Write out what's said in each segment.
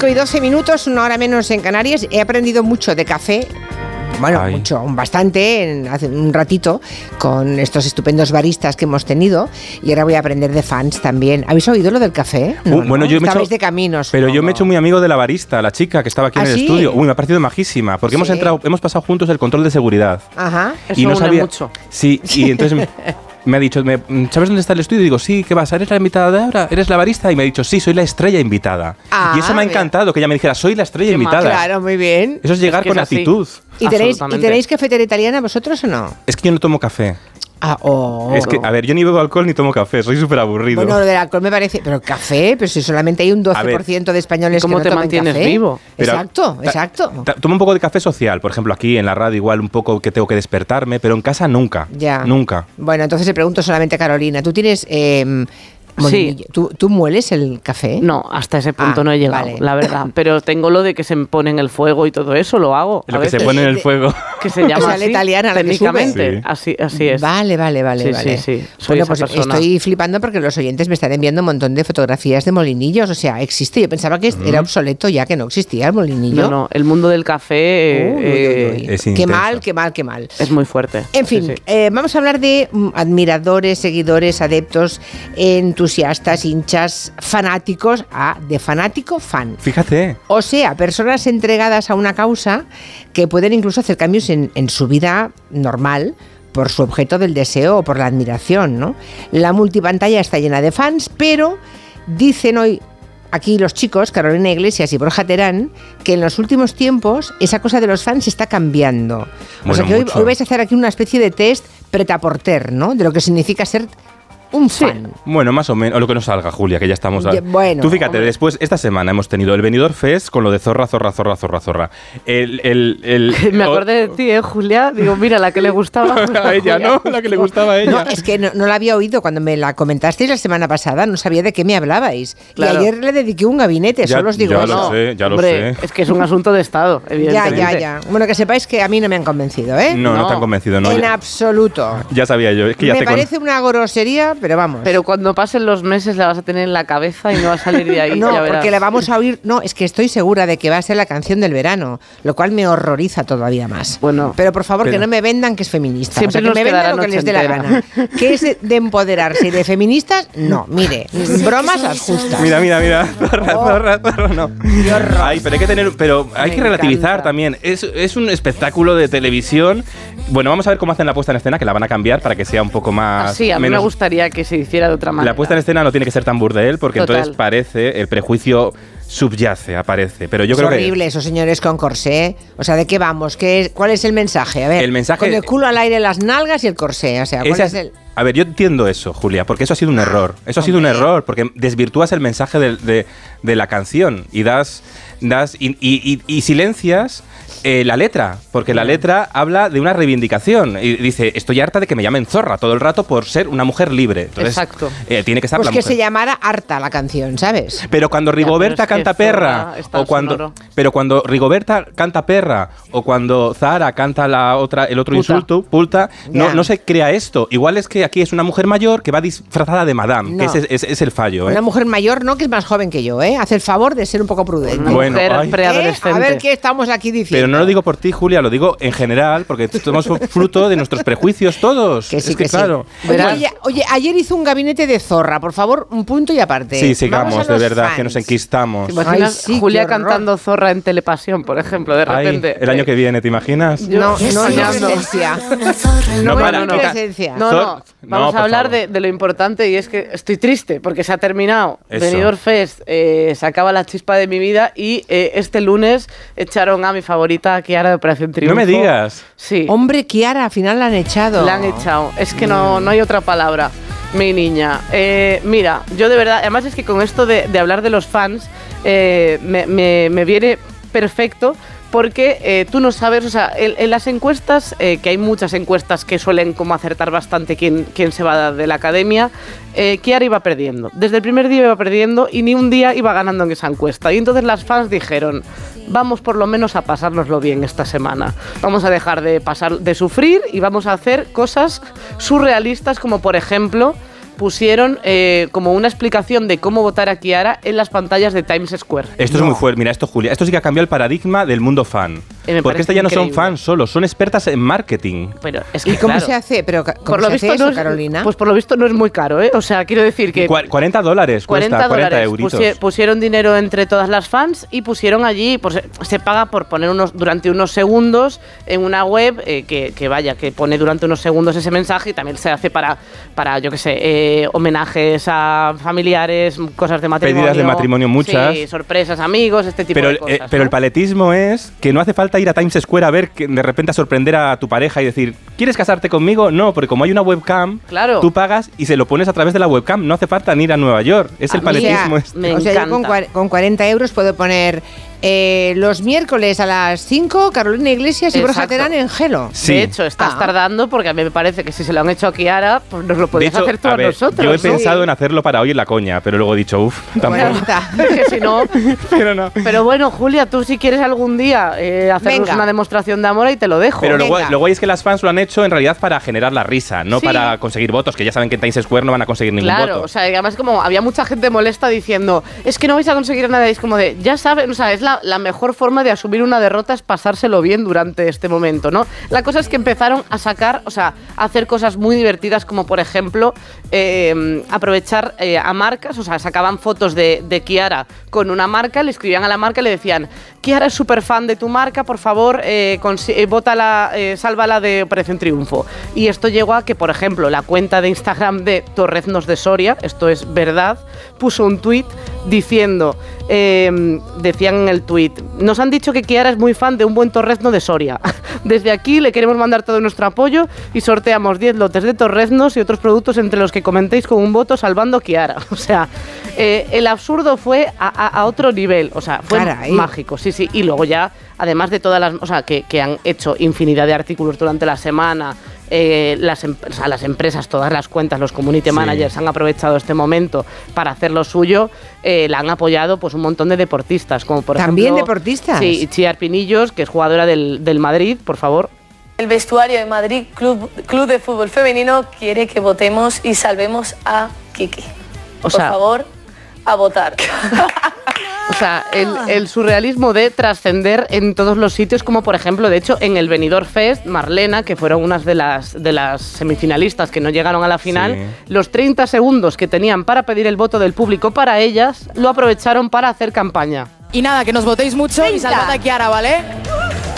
5 y 12 minutos, una hora menos en Canarias. He aprendido mucho de café. Bueno, Ay. mucho, bastante, en- hace un ratito, con estos estupendos baristas que hemos tenido. Y ahora voy a aprender de fans también. ¿Habéis oído lo del café? Uh, bueno, yo me hecho- de caminos. Pero yo me he hecho muy amigo de la barista, la chica que estaba aquí ¿Ah, en el sí? estudio. Uy, me ha parecido majísima, porque hemos entrado, hemos pasado juntos el control de seguridad. Ajá. Eso une mucho. Sí, y entonces me, ha dicho, me- ¿sabes dónde está el estudio? Y digo, sí, ¿qué vas? ¿Eres la invitada de ahora? ¿Eres la barista? Y me ha dicho, sí, soy la estrella invitada. Ah, y eso me ha bien. encantado, que ella me dijera, soy la estrella Qué invitada. Claro, muy bien. Eso es llegar Es que con es actitud. ¿Y tenéis, ¿Y tenéis cafetera italiana vosotros o no? Es que yo no tomo café. Ah, oh. Es que, a ver, yo ni bebo alcohol ni tomo café, soy súper aburrido. Bueno, lo del alcohol me parece. Pero café, pero si solamente hay un 12% de españoles ¿Cómo que no te toman mantienes café. vivo? Pero exacto, exacto. Tomo un poco de café social, por ejemplo, aquí en la radio, igual un poco que tengo que despertarme, pero en casa nunca. Ya. Nunca. Bueno, entonces le pregunto solamente a Carolina. ¿Tú tienes. eh, molinillo? ¿Tú, ¿Tú mueles el café? No, hasta ese punto Ah, no he llegado, vale. la verdad. Pero tengo lo de que se me pone en el fuego y todo eso, lo hago. a Lo que se pone en el fuego. Que se llama O sea, la así, italiana, técnicamente. sube. Así, así es. Vale, vale, vale. Sí, vale. sí, sí. Soy Bueno, pues persona. estoy flipando porque los oyentes me están enviando un montón de fotografías de molinillos. O sea, existe. Yo pensaba que era obsoleto ya que no existía el molinillo. No, no, el mundo del café Uy, eh, uy, uy. Es Qué intenso. mal, qué mal, qué mal. es muy fuerte. En fin, Sí, sí. eh, vamos a hablar de mm, admiradores, seguidores, adeptos, entusiastas, hinchas, fanáticos, a de fanático fan. Fíjate. O sea, personas entregadas a una causa que pueden incluso hacer cambios en, en su vida normal por su objeto del deseo o por la admiración, ¿no? La multipantalla está llena de fans, pero dicen hoy aquí los chicos, Carolina Iglesias y Borja Terán, que en los últimos tiempos esa cosa de los fans está cambiando. o sea que hoy, hoy vais a hacer aquí una especie de test pretaporter, ¿no? De lo que significa ser un fan. Bueno, más o menos, o lo que nos salga, Julia, que ya estamos. Ya, bueno, Tú fíjate, hombre. después, esta semana hemos tenido el Benidorm Fest con lo de zorra, zorra, zorra, zorra, zorra. El, el, el- Me acordé de ti, ¿eh, Julia? Digo, mira, la que le gustaba. a ella, ¿no? La que le gustaba a ella. No, es que no, no la había oído cuando me la comentasteis la semana pasada, no sabía de qué me hablabais. Claro. Y ayer le dediqué un gabinete, Ya- solo os digo ya eso. lo sé, ya lo Hombre, sé. es que es un asunto de Estado, Ya, evidentemente. ya, ya. Bueno, que sepáis que a mí no me han convencido, ¿eh? No, no, No. te han convencido, no. en Ya, absoluto. ya sabía yo, es que ya me te con- parece una grosería, pero vamos. Pero cuando pasen los meses la vas a tener en la cabeza y no va a salir de ahí. no, ya verás. porque la vamos a oír. No, es que estoy segura de que va a ser la canción del verano, lo cual me horroriza todavía más. Bueno, pero por favor, que no me vendan que es feminista. Siempre o sea, que nos me vendan lo que les dé la gana. ¿Qué es de empoderarse y de feministas? No, mire, bromas las justas. Mira, mira, mira. Zorra, Oh. zorra, zorra, no. Qué horror. Ay, pero hay que tener, pero hay Me que relativizar encanta. también. Es, es un espectáculo de televisión. Bueno, vamos a ver cómo hacen la puesta en escena, que la van a cambiar para que sea un poco más. Así, a mí me gustaría que se hiciera de otra manera. La puesta en escena no tiene que ser tan burdel, porque Total. entonces parece, el prejuicio subyace, aparece. Pero yo es creo horrible esos señores con corsé. O sea, ¿de qué vamos? ¿Qué es- ¿Cuál es el mensaje? A ver, El mensaje- con el culo al aire, las nalgas y el corsé. O sea, que. ¿cuál esa es el...? A ver, yo entiendo eso, Julia, porque eso ha sido un error. Eso ha sido un error, porque desvirtúas el mensaje de, de- de la canción y das. das y, y- y- y silencias eh, la letra, porque la letra habla de una reivindicación. Y dice: Estoy harta de que me llamen zorra todo el rato por ser una mujer libre. Entonces, Exacto. eh, tiene que estar Pues la que mujer. se llamara harta la canción, ¿sabes? Pero cuando Rigoberta canta perra, o cuando, sonoro. pero cuando Rigoberta canta perra, o cuando Zara canta la otra, el otro Puta. insulto, pulta, no, no se crea esto. Igual es que aquí es una mujer mayor que va disfrazada de madame, que ese es, es el fallo. ¿eh? Una mujer mayor, ¿no? Que es más joven que yo, ¿eh? Hace el favor de ser un poco prudente. Una Bueno, mujer. ¿Eh? preadolescente. A ver qué estamos aquí diciendo. Pero no lo digo por ti, Julia, lo digo en general, porque somos fruto de nuestros prejuicios todos. Que sí, es que, que sí. claro. Verás. Oye, oye, ayer hizo un gabinete de zorra, por favor, un punto y aparte. Sí, Vamos sigamos, a de verdad, fans. que nos enquistamos. ¿Te imaginas Ay, sí, Julia cantando Zorra en Telepasión, por ejemplo, de Ay, repente? el año que viene, ¿te imaginas? No, no. No, No, no, no, vamos por a hablar de, de lo importante y es que estoy triste porque se ha terminado Eso. Benidorm Fest, eh, se acaba la chispa de mi vida y eh, este lunes echaron a mi favorita Kiara de Operación Triunfo. No me digas. Sí, Hombre, Kiara, al final la han echado. la han echado. Es que no, no hay otra palabra, mi niña. Eh, mira, yo de verdad, además es que con esto de, de hablar de los fans, eh, me, me- me viene perfecto porque eh, tú no sabes, o sea, en, las encuestas, eh, que hay muchas encuestas que suelen como acertar bastante quién, quién se va de la academia, eh, Kiara iba perdiendo. Desde el primer día iba perdiendo y ni un día iba ganando en esa encuesta. Y entonces las fans dijeron, vamos por lo menos a pasárnoslo bien esta semana. Vamos a dejar de, pasar, de sufrir y vamos a hacer cosas surrealistas como por ejemplo pusieron eh, como una explicación de cómo votar a Kiara en las pantallas de Times Square. Esto es muy fuerte. Mira, esto, Julia. Esto sí que ha cambiado el paradigma del mundo fan. Eh, me Porque estas ya no son fans solo, son expertas en marketing. Pero es que, ¿Y cómo claro, se hace? Pero, ¿cómo por lo se hace visto eso, no es, Carolina? Pues por lo visto no es muy caro, ¿eh? O sea, quiero decir que... Cua- 40 dólares 40 cuesta, 40 dólares. euritos. Pusie- pusieron dinero entre todas las fans y pusieron allí, pues se- se paga por poner unos durante unos segundos en una web eh, que, que vaya, que pone durante unos segundos ese mensaje y también se hace para, para yo qué sé, eh, homenajes a familiares, cosas de matrimonio. Pedidas de matrimonio muchas. Sí, sorpresas, amigos, este tipo Pero, de cosas. eh, pero ¿no? el paletismo es que no hace falta ir a Times Square a ver que de repente a sorprender a tu pareja y decir, ¿quieres casarte conmigo? No, porque como hay una webcam, Claro. tú pagas y se lo pones a través de la webcam. No hace falta ni ir a Nueva York. Es A el mí- paletismo. O este. me o sea, yo con 40 euros puedo poner eh, los miércoles a las 5 Carolina Iglesias y Borja Exacto. Terán en Gelo. Sí. De hecho, estás Ah. tardando porque a mí me parece que si se lo han hecho a Kiara, pues nos lo podías hecho, hacer tú a a, ver, nosotros. yo he pensado en hacerlo para hoy en la coña, pero luego he dicho, uff, tampoco. Bueno, está. que si no, pero no. Pero bueno, Julia, tú si quieres algún día eh, hacernos Venga. una demostración de amor y te lo dejo. Pero guay es que las fans lo han hecho en realidad para generar la risa, no Sí. para conseguir votos, que ya saben que en Times Square no van a conseguir ningún Claro, voto. o sea, además como había mucha gente molesta diciendo, es que no vais a conseguir nada, y es como de, ya saben, o sea, es la, la mejor forma de asumir una derrota es pasárselo bien durante este momento, ¿no? La cosa es que empezaron a sacar, o sea, a hacer cosas muy divertidas como por ejemplo eh, aprovechar eh, a marcas, o sea, sacaban fotos de, Kiara con una marca, le escribían a la marca y le decían, Kiara es súper fan de tu marca, por favor, eh, eh, bótala, sálvala de Operación Triunfo. Y esto llegó a que, por ejemplo, la cuenta de Instagram de Torreznos de Soria, esto es verdad, puso un tuit diciendo, decían en el tuit, nos han dicho que Kiara es muy fan de un buen torrezno de Soria. Desde aquí le queremos mandar todo nuestro apoyo y sorteamos 10 lotes de torreznos y otros productos entre los que comentéis con un voto salvando Kiara. O sea, eh, el absurdo fue a, a- a otro nivel, o sea, fue Caray. mágico, sí, sí. Y luego ya, además de todas las, o sea, que, que han hecho infinidad de artículos durante la semana, eh, las, em- o sea, las empresas, todas las cuentas, los community Sí. managers han aprovechado este momento para hacer lo suyo, eh, la han apoyado pues un montón de deportistas, como por ¿También ejemplo... deportistas? Sí, Chiar Pinillos, que es jugadora del, del Madrid, por favor. El vestuario de Madrid Club, Club de Fútbol Femenino quiere que votemos y salvemos a Kiki. O Por sea- favor, a votar. O sea, el, el surrealismo de trascender en todos los sitios, como por ejemplo, de hecho, en el Benidorm Fest, Marlena, que fueron unas de las, de las semifinalistas que no llegaron a la final, Sí. los 30 segundos que tenían para pedir el voto del público para ellas, lo aprovecharon para hacer campaña. Y nada, que nos votéis mucho y Venga. salvad a Kiara, ¿vale?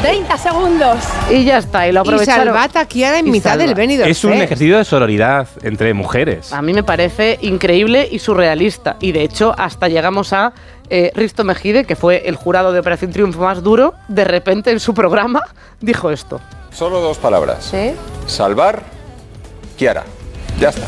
30 segundos. Y ya está, y lo Y aprovecharon. salvat a Kiara en Y mitad salva. del Benidorm Es un ejercicio de sororidad entre mujeres. A mí me parece increíble y surrealista. Y de hecho, hasta llegamos a eh, Risto Mejide, que fue el jurado de Operación Triunfo más duro, de repente en su programa dijo esto. Solo dos palabras. ¿Sí? Salvar, Kiara. Ya está.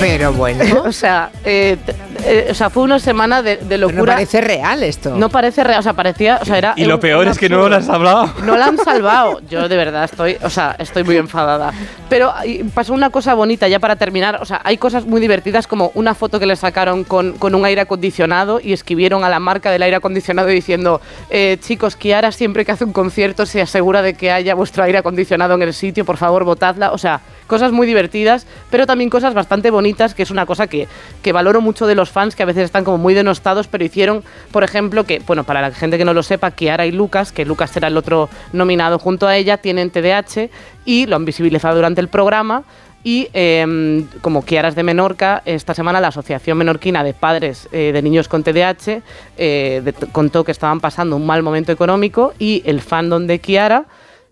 Pero bueno, o sea, eh, eh, o sea, fue una semana de, de pero no locura. parece real esto. No parece real, o sea, parecía, o sea, era Y lo un- peor es que no lo has hablado. No la han salvado. Yo de verdad estoy, o sea, estoy muy enfadada. Pero pasó una cosa bonita ya para terminar. O sea, hay cosas muy divertidas como una foto que le sacaron con, con un aire acondicionado y escribieron a la marca del aire acondicionado diciendo, eh, chicos, Kiara siempre que hace un concierto se asegura de que haya vuestro aire acondicionado en el sitio, por favor, votadla. O sea, cosas muy divertidas, pero también cosas bastante bonitas, que es una cosa que, que valoro mucho de los fans, que a veces están como muy denostados, pero hicieron, por ejemplo, que, bueno, para la gente que no lo sepa, Kiara y Lucas, que Lucas será el otro nominado junto a ella, tienen TDAH y lo han visibilizado durante el programa. Y eh, como Kiara es de Menorca, esta semana la Asociación Menorquina de Padres eh, de Niños con TDAH eh, contó que estaban pasando un mal momento económico y el fandom de Kiara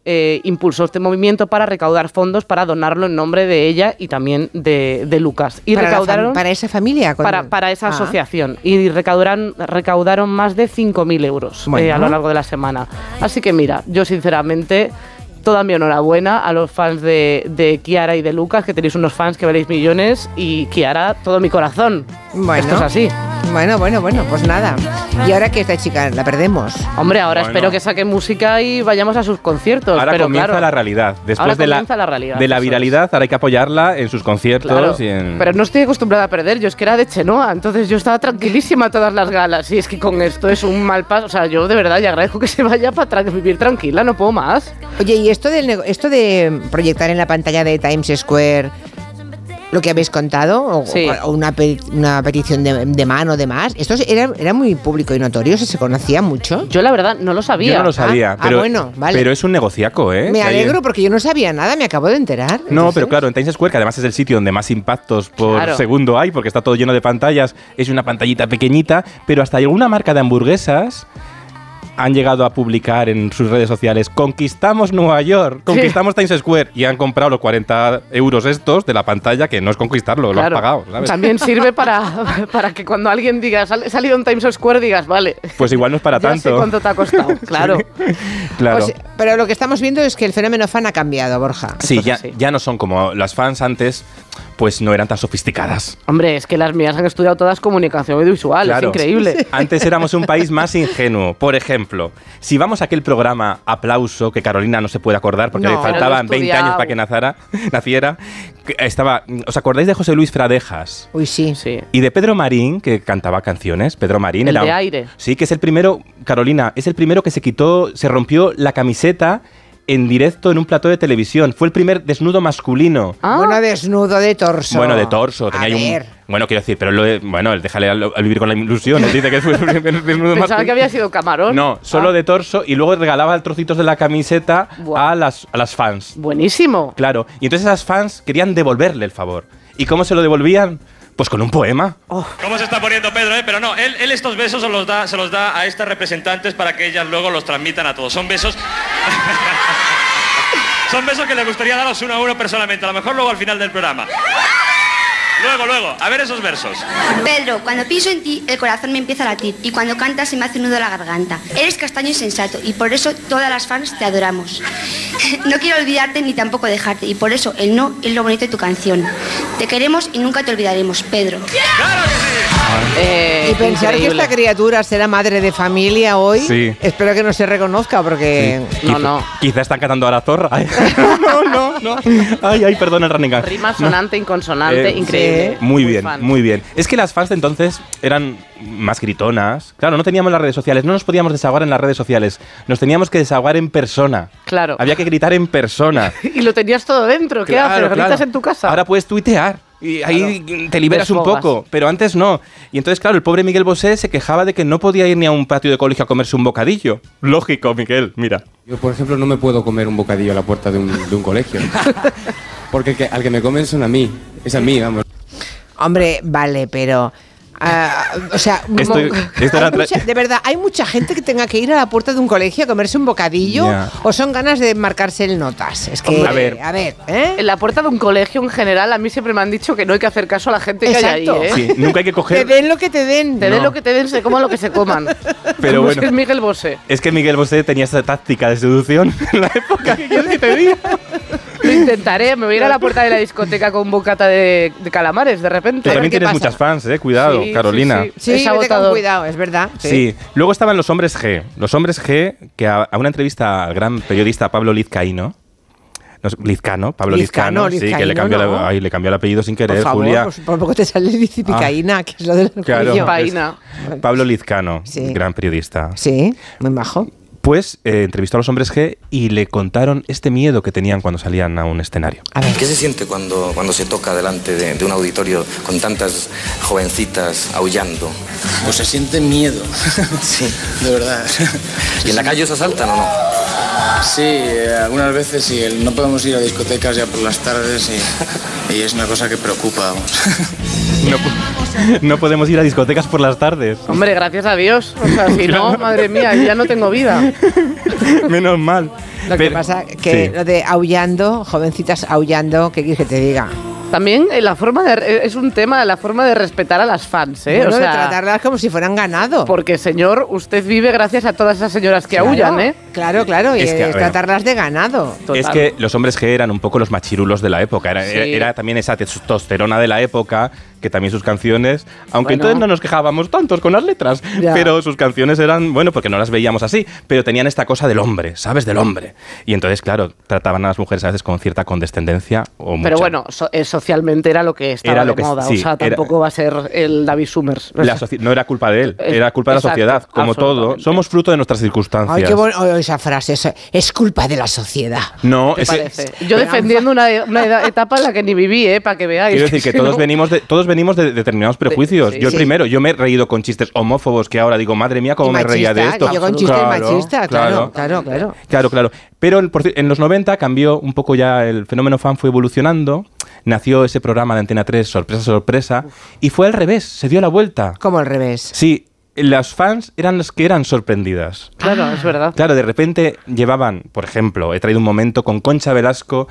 eh, impulsó este movimiento para recaudar fondos para donarlo en nombre de ella y también de, de Lucas. Y para, recaudaron para esa familia. con- para, para esa Ah. asociación y recaudaron, recaudaron más de 5.000 euros eh, a lo largo de la semana. Así que mira, yo sinceramente, toda mi enhorabuena a los fans de, de Kiara y de Lucas, que tenéis unos fans que veréis millones, y Kiara, todo mi corazón. Bueno. Esto es así. Bueno, bueno, bueno, pues nada. Y ahora que esta chica la perdemos. Hombre, ahora Bueno. espero que saque música y vayamos a sus conciertos. Ahora pero comienza claro, la realidad. Después Ahora de la, comienza la realidad, de la es. viralidad, ahora hay que apoyarla en sus conciertos. Claro, y en- pero no estoy acostumbrada a perder, yo es que era de Chenoa, entonces yo estaba tranquilísima a todas las galas, y es que con esto es un mal paso, o sea, yo de verdad ya agradezco que se vaya para vivir tranquila, no puedo más. Oye, y esto, del esto de proyectar en la pantalla de Times Square lo que habéis contado, o, Sí. o una, pe- una petición de, de mano, demás, esto era, era muy público y notorio, se, se conocía mucho. Yo la verdad no lo sabía. Yo no lo sabía, Ah, ah, pero, bueno, vale. pero es un negociaco, ¿eh? Me hay- alegro porque yo no sabía nada, me acabo de enterar. No, Entonces, pero claro, en Times Square, que además es el sitio donde más impactos por Claro. segundo hay, porque está todo lleno de pantallas, es una pantallita pequeñita, pero hasta alguna marca de hamburguesas han llegado a publicar en sus redes sociales, conquistamos Nueva York, conquistamos Times Square, y han comprado los 40 euros estos de la pantalla, que no es conquistarlo, lo has Claro. pagado, ¿sabes? También sirve para, para que cuando alguien diga, "Sal- he salido en Times Square, digas, vale. Pues igual no es para ya sé tanto. cuánto te ha costado. Claro. Claro. pues, pero lo que estamos viendo es que el fenómeno fan ha cambiado, Borja. Sí, ya, ya no son como las fans antes, pues no eran tan sofisticadas. Hombre, es que las mías han estudiado todas comunicación audiovisual, Claro. es increíble. Antes éramos un país más ingenuo. Por ejemplo, si vamos a aquel programa Aplauso, que Carolina no se puede acordar porque No. le faltaban Pero lo he 20 años para que nazara- naciera, que estaba, ¿os acordáis de José Luis Fradejas? Uy, sí. Sí. Y de Pedro Marín, que cantaba canciones. Pedro Marín El era. de aire. Sí, que es el primero, Carolina, es el primero que se quitó, se rompió la camiseta en directo en un plató de televisión. Fue el primer desnudo masculino. Ah, Bueno, desnudo de torso. Bueno, de torso, tenía A ahí un. ver. Bueno, quiero decir, pero lo bueno, él déjale al, al vivir con la ilusión. Él dice que fue el primer desnudo pensaba masculino. que había sido camarón. No, solo Ah, de torso y luego regalaba trocitos de la camiseta Buah. a las, a las fans. Buenísimo. Claro. Y entonces esas fans querían devolverle el favor. ¿Y cómo se lo devolvían? Pues con un poema. ¿Cómo se está poniendo Pedro? eh? Pero no, él, él estos besos se los, da, se los da a estas representantes para que ellas luego los transmitan a todos. Son besos... Son besos que le gustaría daros uno a uno personalmente, a lo mejor luego al final del programa. Luego, luego, a ver esos versos. Pedro, cuando pienso en ti, el corazón me empieza a latir y cuando cantas se me hace un nudo la garganta. Eres castaño y sensato y por eso todas las fans te adoramos. No quiero olvidarte ni tampoco dejarte y por eso el no es lo bonito de tu canción. Te queremos y nunca te olvidaremos, Pedro. ¡Claro que sí! Eh, Y pensar increíble. que esta criatura será madre de familia hoy, Sí. espero que no se reconozca porque... No, Quizá- no. Quizá están cantando a la zorra. no, no, no. Ay, ay, perdón el running. Rima sonante, inconsonante, Eh, increíble. Muy bien, fan. muy bien. Es que las fans de entonces eran más gritonas. Claro, no teníamos las redes sociales, no nos podíamos desahogar en las redes sociales. Nos teníamos que desahogar en persona. Claro. Había que gritar en persona. Y lo tenías todo dentro. ¿Qué Claro, haces? ¿Gritas claro. en tu casa? Ahora puedes tuitear. Y ahí te liberas un poco, pero antes no. Y entonces, claro, el pobre Miguel Bosé se quejaba de que no podía ir ni a un patio de colegio a comerse un bocadillo. Lógico, Miguel, mira. Yo, por ejemplo, no me puedo comer un bocadillo a la puerta de un, de un colegio. Porque el que- al que me comen son a mí. Es a mí, vamos. Hombre, vale, pero... ah, o sea, Esto- mo- esto hay era tra- mucha- de verdad, ¿hay mucha gente que tenga que ir a la puerta de un colegio a comerse un bocadillo? Ya. ¿O son ganas de marcarse el notas? Es que, A ver. a ver, ¿eh? En la puerta de un colegio en general, a mí siempre me han dicho que no hay que hacer caso a la gente que hay ahí, Exacto. ¿eh? Sí, nunca hay que Te coger. den lo que te den. Te den No. lo que te den, se coman lo que se coman. Pero Como bueno. Es que es Miguel Bosé. Es que Miguel Bosé tenía esa táctica de seducción en la época. ¿Qué quieres que te diga? Lo intentaré. Me voy a ir a la puerta de la discoteca con un bocata de, de calamares de repente. Tú también ¿qué tienes pasa? muchas fans, eh. Cuidado, Sí, Carolina. sí, Sí, Es vete con cuidado, es verdad. Sí. Luego estaban los hombres G. Los hombres G, que a, a una entrevista al gran periodista Pablo Lizcaíno, no Lizcano, Pablo Lizcano, Lizcano, sí, que le cambió, no. la- ay, le cambió el apellido sin querer, Por favor, Julia. por poco te sale licipicaína, que es lo del Claro. Pablo Lizcano, Sí. gran periodista. Sí, muy majo. Pues eh, entrevistó a los hombres G y le contaron este miedo que tenían cuando salían a un escenario. A ver. ¿Qué se siente cuando, cuando se toca delante de, de un auditorio con tantas jovencitas aullando? Pues se siente miedo, Sí. de verdad. ¿Y en la calle os asaltan o no? Sí, eh, algunas veces sí, el- no podemos ir a discotecas ya por las tardes y, y es una cosa que preocupa. vamos. No, po- no podemos ir a discotecas por las tardes. Hombre, gracias a Dios. O sea, si no, madre mía, ya no tengo vida. Menos mal. Lo que Pero- pasa que sí. lo de aullando, jovencitas aullando, ¿qué quieres que te diga? También eh, la forma de, es un tema, la forma de respetar a las fans, ¿eh? Bueno, o sea, de tratarlas como si fueran ganado. porque señor, usted vive gracias a todas esas señoras que Claro, aullan, ¿eh? Claro, claro, y Es que, tratarlas de ganado. Es que los hombres G eran un poco los machirulos de la época. Era, Sí. era- era también esa testosterona de la época, que también sus canciones, aunque Bueno. entonces no nos quejábamos tantos con las letras, Ya. pero sus canciones eran, bueno, porque no las veíamos así, pero tenían esta cosa del hombre, ¿sabes? Del hombre. Y entonces, claro, trataban a las mujeres a veces con cierta condescendencia o mucha. Pero bueno, so- eso socialmente era lo que estaba Era lo de que- moda. sí, o sea, era- tampoco va a ser el David Summers. La soci- no era culpa de él, era culpa de la Exacto, sociedad. Como todo, somos fruto de nuestras circunstancias. Ay, qué bueno esa frase. eso es culpa de la sociedad. No, ¿Te es, parece? Yo defendiendo una, una edad- etapa en la que ni viví, ¿eh? Para que veáis. Quiero decir que todos no- venimos de todos venimos de determinados prejuicios. sí. yo el Sí. primero, yo me he reído con chistes homófobos que ahora digo, madre mía, cómo me reía de esto. y yo con chistes machistas, claro, claro, claro. Claro, claro. Pero en, los 90 cambió un poco ya el fenómeno fan, fue evolucionando. Nació ese programa de Antena 3, Sorpresa, Sorpresa. Y fue al revés, se dio la vuelta. Como al revés. Sí, las fans eran las que eran sorprendidas. Claro, es verdad. Claro, de repente llevaban, por ejemplo, he traído un momento con Concha Velasco.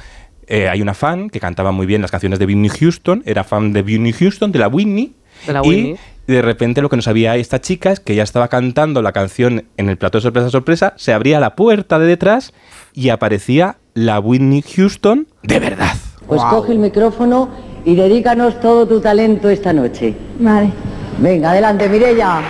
Eh, hay una fan que cantaba muy bien las canciones de Whitney Houston, era fan de Whitney Houston, de la Whitney. De la y de repente lo que no sabía esta chica es que ya estaba cantando la canción en el plató de sorpresa, sorpresa, se abría la puerta de detrás y aparecía la Whitney Houston de verdad. Pues coge el micrófono y dedícanos todo tu talento esta noche. Vale. Venga, adelante, Mirella.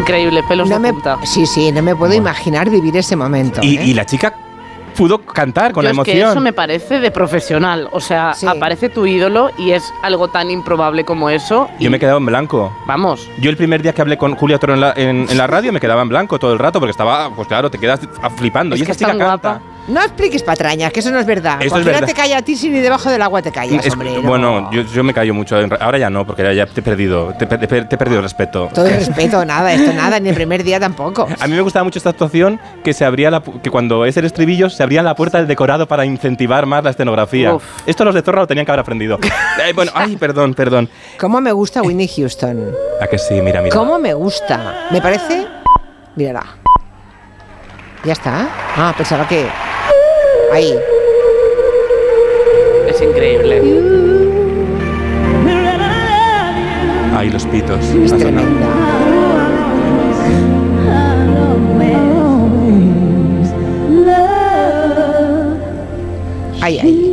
Increíble, pelos No de me, punta. sí, sí, no me puedo imaginar vivir ese momento. Y, ¿eh? y la chica pudo cantar con Yo la es emoción. que eso me parece de profesional. O sea, aparece tu ídolo y es algo tan improbable como eso. y Yo me he quedado en blanco. Vamos. Yo el primer día que hablé con Julia Toro en la, en- en la radio me quedaba en blanco todo el rato porque estaba, pues claro, te quedas flipando. Es y que esa es chica tan canta. No expliques patrañas, que eso no es verdad. Esto es Cualquiera verdad. te calla a ti si ni debajo del agua te callas, Es- hombre. no. bueno, yo, yo me callo mucho. Ahora ya no, porque ya, ya te he perdido. Te, te- te he perdido el respeto. Todo el respeto, nada, esto nada, ni el primer día tampoco. A mí me gustaba mucho esta actuación que se abría la, que cuando es el estribillo se abría la puerta del decorado para incentivar más la escenografía. Uf. Esto los de Zorra lo tenían que haber aprendido. Eh, bueno, ay, perdón, perdón. ¿Cómo me gusta Winnie Houston? A que sí, mira, mira. ¿Cómo me gusta? Me parece... Mírala. ¿Ya está? Ah, pensaba que... Ahí. Es increíble. Ay, los pitos. Es tremenda. Ay, ay.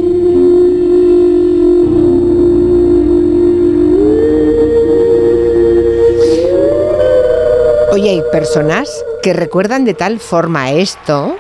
Oye, hay personas que recuerdan de tal forma esto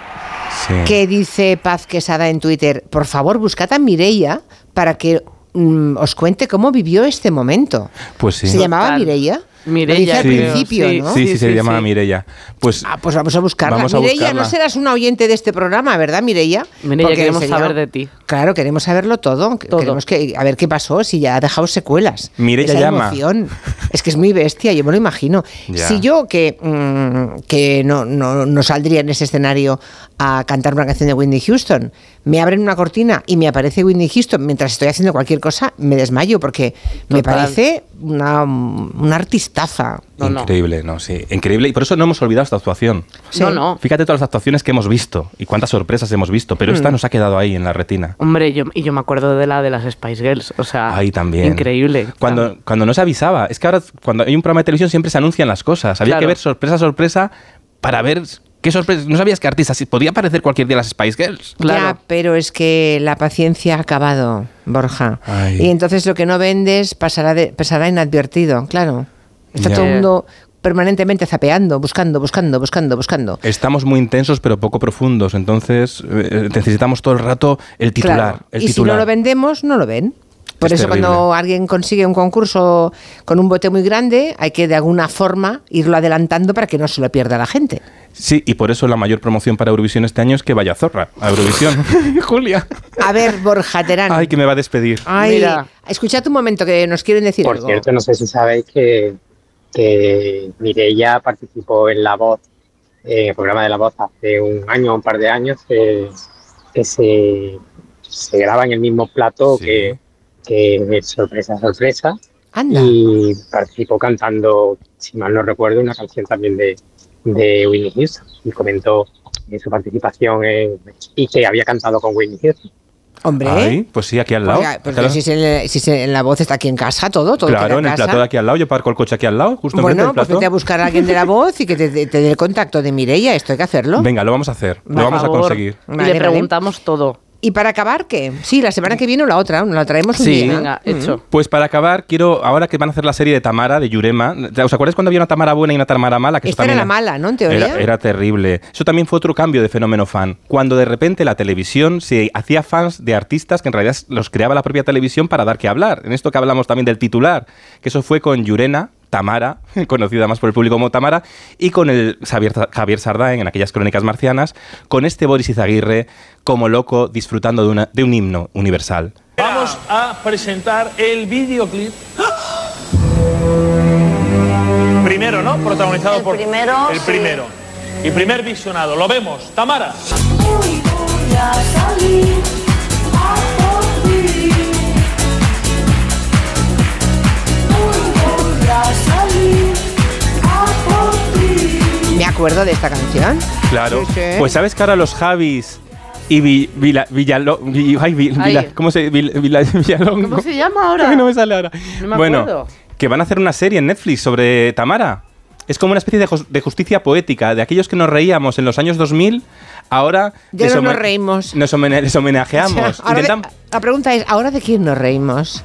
Sí. que dice Paz Quesada en Twitter, por favor, buscad a Mireia para que mm, os cuente cómo vivió este momento. Pues sí. ¿Se llamaba. Mireia? Mireia, Lo dice al principio, Sí, ¿no? Sí, sí, Sí, se sí, llamaba sí. Mireia. Pues Ah, pues vamos a buscarla. Vamos a Mireia, buscarla. no serás un oyente de este programa, ¿verdad, Mireia? Mireia, Porque queremos sería- saber de ti. Claro, queremos saberlo todo. Todo. Queremos que, a ver qué pasó, si ya ha dejado secuelas. Mireia Esa llama. emoción. Es que es muy bestia, yo me lo imagino. Ya. Si yo, que, mm, que no, no, no saldría en ese escenario a cantar una canción de Whitney Houston, me abren una cortina y me aparece Whitney Houston mientras estoy haciendo cualquier cosa, me desmayo porque me parece una, una artistaza. No, no. increíble, no, sí. Increíble. Y por eso no hemos olvidado esta actuación. Sí. No, no. Fíjate todas las actuaciones que hemos visto y cuántas sorpresas hemos visto, pero Mm. esta nos ha quedado ahí en la retina. Hombre, yo, y yo me acuerdo de la de las Spice Girls. O sea, Ahí también. increíble. Cuando, cuando no se avisaba. Es que ahora, cuando hay un programa de televisión, siempre se anuncian las cosas. Había Claro. que ver sorpresa, sorpresa, para ver qué sorpresa. No sabías que artistas. Podía aparecer cualquier día las Spice Girls. Ya, pero es que la paciencia ha acabado, Borja. Ay. Y entonces lo que no vendes pasará, de- pasará inadvertido, claro. Está Ya. todo el mundo permanentemente zapeando, buscando, buscando, buscando, buscando. Estamos muy intensos, pero poco profundos. Entonces, eh, necesitamos todo el rato el titular. Claro. El y si no lo vendemos, no lo ven. Por Es eso terrible. cuando alguien consigue un concurso con un bote muy grande, hay que de alguna forma irlo adelantando para que no se lo pierda la gente. Sí, y por eso la mayor promoción para Eurovisión este año es que vaya Zorra a Eurovisión. Julia. A ver, Borja Terán. Ay, que me va a despedir. Ay, Mira. escuchad un momento que nos quieren decir Por algo. cierto, no sé si sabéis que, que Mireia participó en La Voz en el programa de La Voz hace un año o un par de años, eh, que se, se graba en el mismo plato que, que Sorpresa, Sorpresa. Y participó cantando, si mal no recuerdo, una canción también de, de Whitney Houston. Y comentó eh, su participación en- y que había cantado con Whitney Houston. Hombre. Ahí, pues sí, aquí al lado. Oiga, pues al lado. si, se- si se- en la voz está aquí en casa, todo, todo queda Claro, en el casa. plató de aquí al lado. Yo parco el coche aquí al lado, justo Bueno, del pues vete a buscar a alguien de la voz y que te, te- te dé el contacto de Mireia. Esto hay que hacerlo. Venga, lo vamos a hacer. Por lo vamos favor. a conseguir. Y Vale, le vale. preguntamos todo. ¿Y para acabar qué? Sí, la semana que viene o la otra, nos la traemos un Sí. día. Venga, hecho. Pues para acabar, quiero, ahora que van a hacer la serie de Tamara, de Yurema, ¿os acuerdáis cuando había una Tamara buena y una Tamara mala? Que eso Esta era la mala, ¿no? En teoría. Era, era terrible. Eso también fue otro cambio de fenómeno fan. Cuando de repente la televisión se hacía fans de artistas que en realidad los creaba la propia televisión para dar que hablar. En esto que hablamos también del titular, que eso fue con Yurena, Tamara, conocida más por el público como Tamara, y con el Javier, Javier Sardaen en aquellas crónicas marcianas, con este Boris Izaguirre como loco disfrutando de, una- de un himno universal. Vamos a presentar el videoclip. Primero, ¿no? Protagonizado por. primero, El sí. primero. Y primer visionado. Lo vemos. Tamara. Me acuerdo de esta canción. Claro. Sí, sí. Pues sabes que ahora los Javis y Vi- Vila- Villalo- Vi- ay, Vi- Ay. Vila- ¿cómo se Vil- Vila- Villalongo? ¿Cómo se llama ahora? Ay, no me sale ahora. No me bueno, acuerdo. que van a hacer una serie en Netflix sobre Tamara. Es como una especie de, jus- de justicia poética. De aquellos que nos reíamos en los años 2000, ahora Ya no nos reímos. Nos les homenajeamos. De- la pregunta es, ¿ahora de quién nos reímos?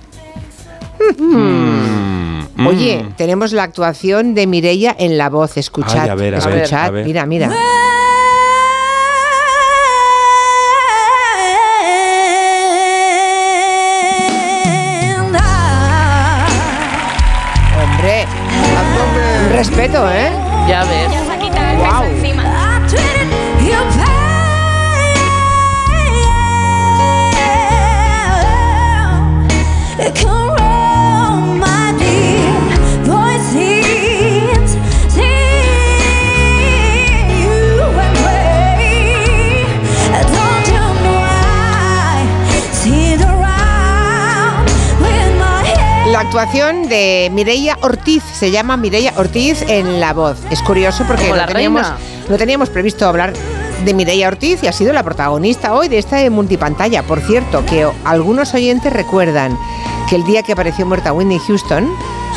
Mm, Oye, tenemos la actuación de Mireia en la voz. Escuchad, Ay, a ver, a ver, escuchad. a ver. Mira, mira. Hombre, un respeto, ¿eh? Actuación de Mireia Ortiz, se llama Mireia Ortiz en La Voz. Es curioso porque no teníamos, reina. no teníamos previsto hablar de Mireia Ortiz y ha sido la protagonista hoy de esta multipantalla. Por cierto, que algunos oyentes recuerdan que el día que apareció muerta Whitney Houston,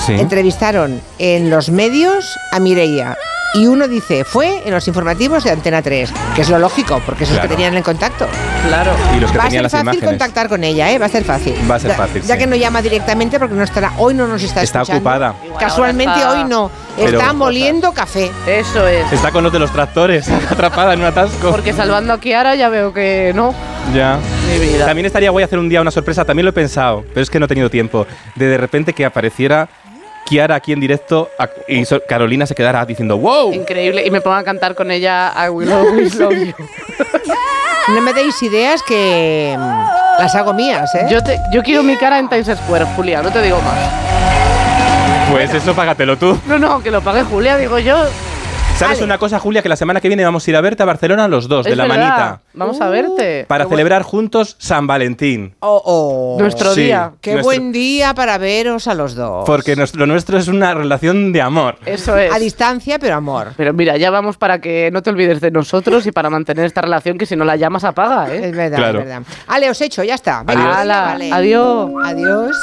Sí. entrevistaron en los medios a Mireia. Y uno dice, fue en los informativos de Antena 3, que es lo lógico, porque esos Claro. que tenían el contacto. Claro. Y los que Va a ser las fácil imágenes. contactar con ella, ¿eh? Va a ser fácil. Va a ser Ya- fácil, Ya sí. que no llama directamente porque no estará, hoy no nos está Está escuchando. ocupada. Casualmente está- hoy no. Pero- está moliendo café. Eso es. Está con los de los tractores, atrapada en un atasco. Porque salvando a Kiara ya veo que no. Ya. Mi vida. También estaría guay hacer un día una sorpresa, también lo he pensado, pero es que no he tenido tiempo. De de repente que apareciera Kiara aquí en directo a- y so- Carolina se quedara diciendo ¡Wow! Increíble. Y me pongo a cantar con ella I Will Always Love You. No me deis ideas que mm, las hago mías, ¿eh? Yo, te- yo quiero mi cara en Times Square, Julia, no te digo más. Pues eso págatelo tú. No, no, que lo pague Julia, digo yo. ¿Sabes una cosa, Julia? Que la semana que viene vamos a ir a verte a Barcelona los dos, de la verdad. manita. Vamos a verte. Para Qué celebrar juntos San Valentín. Oh, oh. Nuestro Sí. día. Qué Nuestro- buen día para veros a los dos. Porque nuestro, lo nuestro es una relación de amor. Eso es. A distancia, pero amor. Pero mira, ya vamos para que no te olvides de nosotros y para mantener esta relación que si no la llamas apaga, ¿eh? Es verdad, Claro. es verdad. Ale, os hecho, ya está. Adiós. Ala, vale. adiós. Adiós.